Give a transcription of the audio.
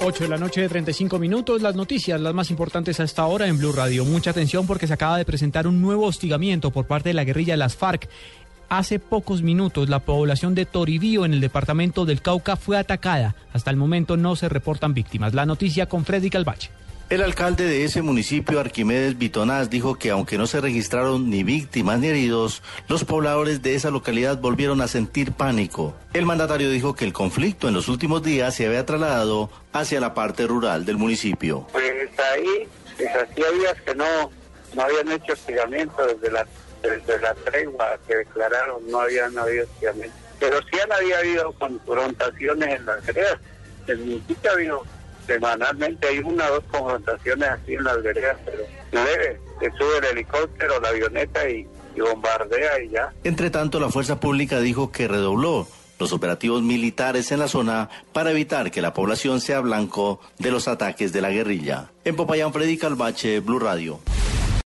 8 de la noche de 35 minutos, las noticias, las más importantes a esta hora en Blue Radio. Mucha atención porque se acaba de presentar un nuevo hostigamiento por parte de la guerrilla de las FARC. Hace pocos minutos la población de Toribío en el departamento del Cauca fue atacada. Hasta el momento no se reportan víctimas. La noticia con Freddy Calvache. El alcalde de ese municipio, Arquimedes Bitonás, dijo que aunque no se registraron ni víctimas ni heridos, los pobladores de esa localidad volvieron a sentir pánico. El mandatario dijo que el conflicto en los últimos días se había trasladado hacia la parte rural del municipio. Pues ahí, pues hacía días que no, no habían hecho hostigamiento desde la, desde la tregua que declararon, no habían habido hostigamiento. Pero sí han habido confrontaciones en las veredas. El municipio ha habido semanalmente hay una o dos confrontaciones así en las veredas, pero leve, se sube el helicóptero, la avioneta y, y bombardea y ya. Entre tanto, la fuerza pública dijo que redobló los operativos militares en la zona para evitar que la población sea blanco de los ataques de la guerrilla. En Popayán, Freddy Calvache, Blue Radio.